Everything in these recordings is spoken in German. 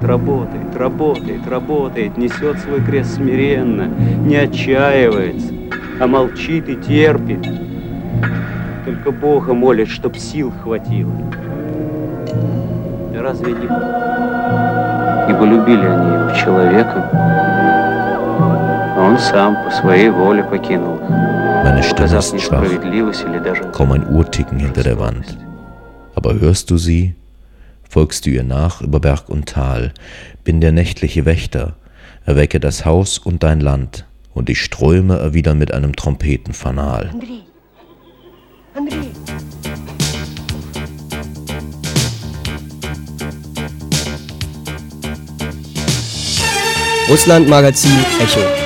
работает, работает, работает, несет свой крест смиренно, не отчаивается, а молчит и терпит. Только Бога молит, чтоб сил хватило. Разве не... Ибо любили они его человека, а он сам по своей воле покинул их. Meine Stimme ist schwach, kaum ein Uhrticken hinter der Wand. Aber hörst du sie? Folgst du ihr nach über Berg und Tal, bin der nächtliche Wächter, erwecke das Haus und dein Land, und die Ströme erwidern mit einem Trompetenfanal. André. André. Russland Magazin Echo.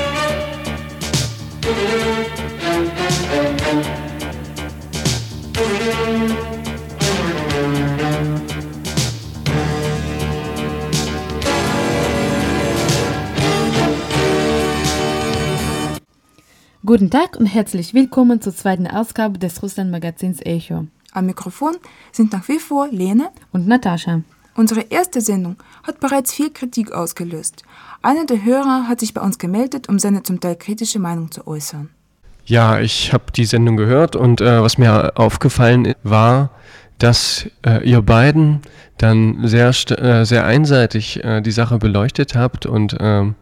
Guten Tag und herzlich willkommen zur zweiten Ausgabe des Russland-Magazins Echo. Am Mikrofon sind nach wie vor Lene und Natascha. Unsere erste Sendung hat bereits viel Kritik ausgelöst. Einer der Hörer hat sich bei uns gemeldet, um seine zum Teil kritische Meinung zu äußern. Ja, ich habe die Sendung gehört und äh, was mir aufgefallen war, dass äh, ihr beiden dann sehr, äh, sehr einseitig äh, die Sache beleuchtet habt und ähm,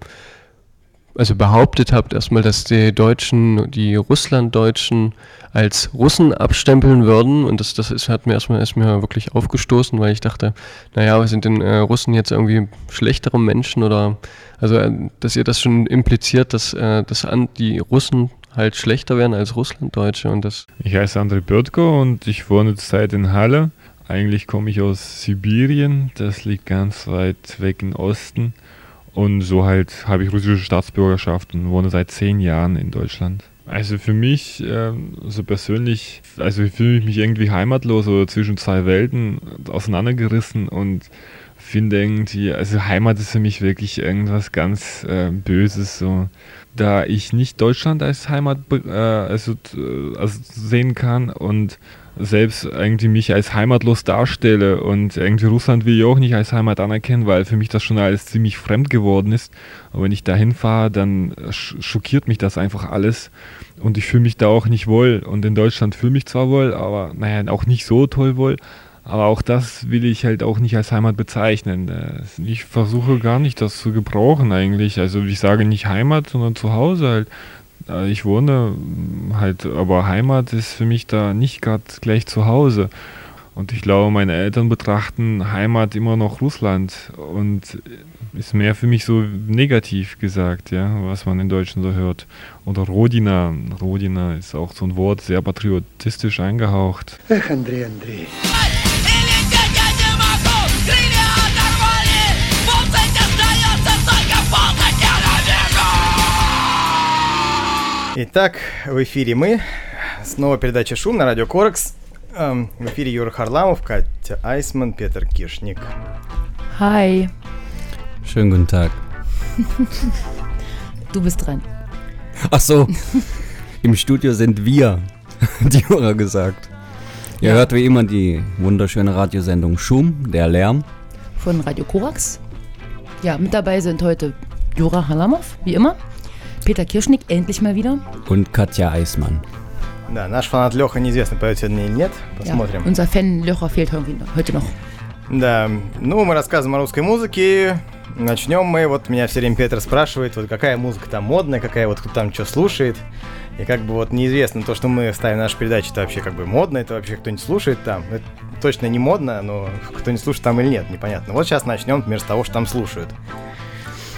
also behauptet habt erstmal, dass die Deutschen, die Russlanddeutschen als Russen abstempeln würden und das, das ist, hat mir erstmal ist mir wirklich aufgestoßen, weil ich dachte, naja, sind denn äh, Russen jetzt irgendwie schlechtere Menschen oder also äh, dass ihr das schon impliziert, dass, äh, dass an, die Russen halt schlechter werden als Russlanddeutsche und das. Ich heiße Andrei Böttko und ich wohne zurzeit in Halle. Eigentlich komme ich aus Sibirien, das liegt ganz weit weg im Osten. Und so halt habe ich russische Staatsbürgerschaft und wohne seit zehn Jahren in Deutschland. Also für mich, äh, so persönlich, also ich fühle mich irgendwie heimatlos oder zwischen zwei Welten auseinandergerissen und finde irgendwie, also Heimat ist für mich wirklich irgendwas ganz äh, Böses. So. Da ich nicht Deutschland als Heimat äh, also, also sehen kann und selbst irgendwie mich als heimatlos darstelle und irgendwie Russland will ich auch nicht als Heimat anerkennen, weil für mich das schon alles ziemlich fremd geworden ist. Aber wenn ich da hinfahre, dann schockiert mich das einfach alles und ich fühle mich da auch nicht wohl. Und in Deutschland fühle ich mich zwar wohl, aber naja, auch nicht so toll wohl. Aber auch das will ich halt auch nicht als Heimat bezeichnen. Ich versuche gar nicht das zu gebrauchen eigentlich. Also ich sage nicht Heimat, sondern zu Hause halt. Äh, ich wohne halt, aber Heimat ist für mich da nicht gerade gleich zu Hause. Und ich glaube, meine Eltern betrachten Heimat immer noch Russland und ist mehr für mich so negativ gesagt, ja, was man in Deutschen so hört. Oder Rodina. Rodina ist auch so ein Wort, sehr patriotistisch eingehaucht. Ach, André, André. Итак, в эфире мы. Снова передача «Шум» на радио Корекс. Эм, в эфире Юра Харламов, Катя Айсман, Петр Киршник. Hi. Schönen guten Tag. Du bist dran. Ach so, im Studio sind wir, hat Jura gesagt. Ihr ja. hört wie immer die wunderschöne Radiosendung Schum, der Lärm. Von Radio Korax. Ja, mit dabei sind heute Jura Halamov, wie immer. Peter Kirschnick endlich mal wieder. Und Katja Eismann. Да, наш фанат Леха неизвестно, поет сегодня или нет. Посмотрим. Ja, unser Fan Леха fehlt heute noch. Да, ну мы рассказываем о русской музыке. Начнем мы, вот меня все время Петр спрашивает, вот какая музыка там модная, какая вот кто там что слушает. И как бы вот неизвестно, то, что мы ставим наши передачи, это вообще как бы модно, это вообще кто-нибудь слушает там. Это точно не модно, но кто-нибудь слушает там или нет, непонятно. Вот сейчас начнем, например, с того, что там слушают.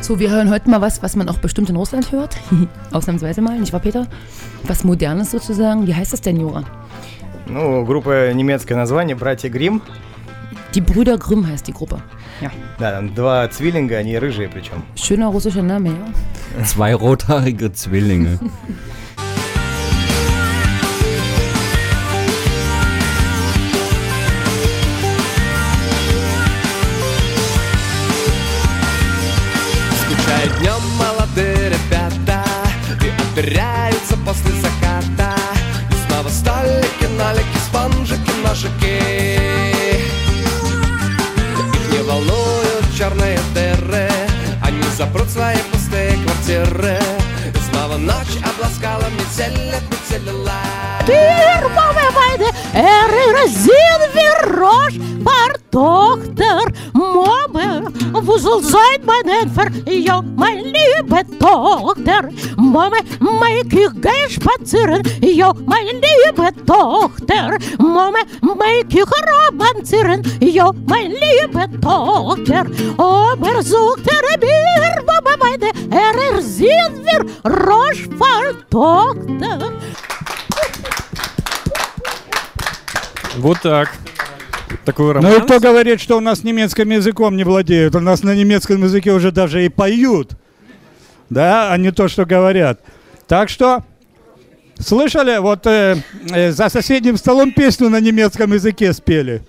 So, wir hören heute mal was, was man auch bestimmt in Russland hört. Ausnahmsweise mal, nicht wahr, Peter? Was Modernes sozusagen. Wie heißt das denn, Jura? Ну, группа немецкое название «Братья Грим». Die Brüder Grimm heißt die Gruppe. Ja. Да, там два Zwillinge, они рыжие причем. Schöner russischer Name, ja. Zwei rothaarige Zwillinge. теряются после заката. И снова столики, налики, спонжики, ножики. Их не волнуют черные дыры. Они запрут свои пустые квартиры. И снова ночь обласкала метель, метель Ты рвавая войны, эры разил Soll sein mein Entfer? Ja, mein liebe Tochter. Mame, mein ich geh spazieren. Ja, mein liebe Tochter. Mame, mein ich romanzieren. Ja, mein liebe Tochter. Aber sucht er mir, Mama meine, er sind wir rosch, paar Tochter. Вот так. Такой романс. Ну и кто говорит, что у нас немецким языком не владеют? У нас на немецком языке уже даже и поют. Да, а не то, что говорят. Так что, слышали, вот э, э, за соседним столом песню на немецком языке спели.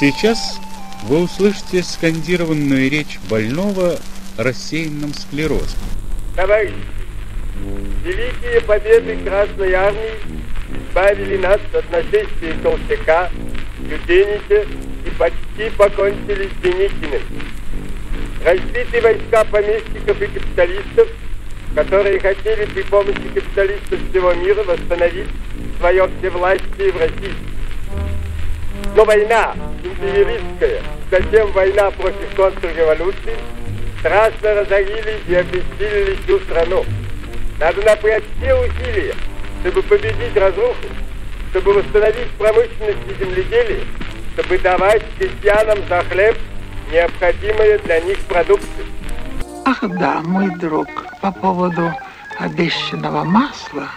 Сейчас вы услышите скандированную речь больного рассеянным склерозом. Товарищи, великие победы Красной Армии избавили нас от нашествия толстяка, Юденича и почти покончили с Деникиным. Разбиты войска помещиков и капиталистов, которые хотели при помощи капиталистов всего мира восстановить свое всевластие в России. Но война империалистская, затем война против контрреволюции, страшно разорили и обессилили всю страну. Надо напрячь все усилия, чтобы победить разруху, чтобы восстановить промышленность и земледелие, чтобы давать крестьянам за хлеб необходимые для них продукты. Ах да, мой друг, по поводу обещанного масла.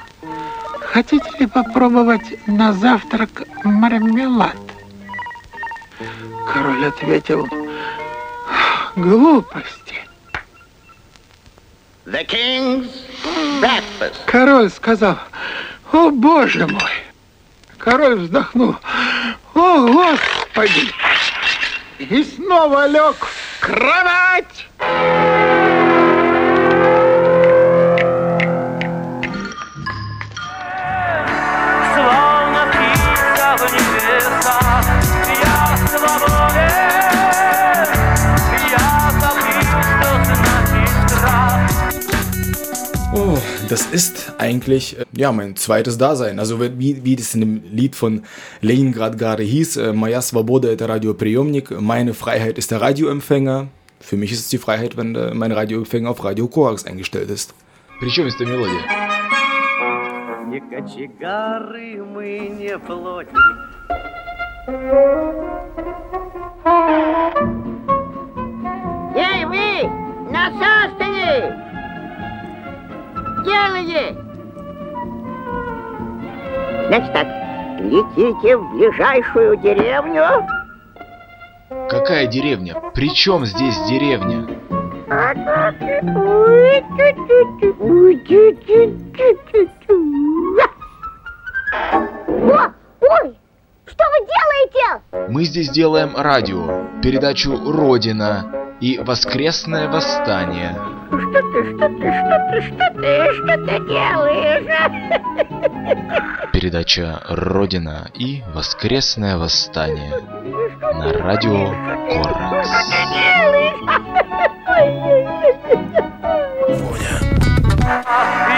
Хотите ли попробовать на завтрак мармелад? Король ответил, глупости. The king's breakfast. Король сказал, о боже мой. Король вздохнул, о господи. И снова лег в кровать. das ist eigentlich äh, ja mein zweites Dasein. Also wie, wie das in dem Lied von Leningrad gerade hieß, äh, Moja Svoboda это радиоприемник, meine Freiheit ist der Radioempfänger. Für mich ist es die Freiheit, wenn äh, mein Radioempfänger auf Radio Korax eingestellt ist. Причем ist die Melodie? Не кочегары мы, не плотники. Эй, вы! На Делайте! Значит так, летите в ближайшую деревню. Какая деревня? При чем здесь деревня? О, ой, что вы делаете? Мы здесь делаем радио, передачу «Родина» и «Воскресное восстание» что ты, что ты, что ты, что ты, что ты делаешь? Передача «Родина» и «Воскресное восстание» на радио Коракс. Что ты делаешь? Воля.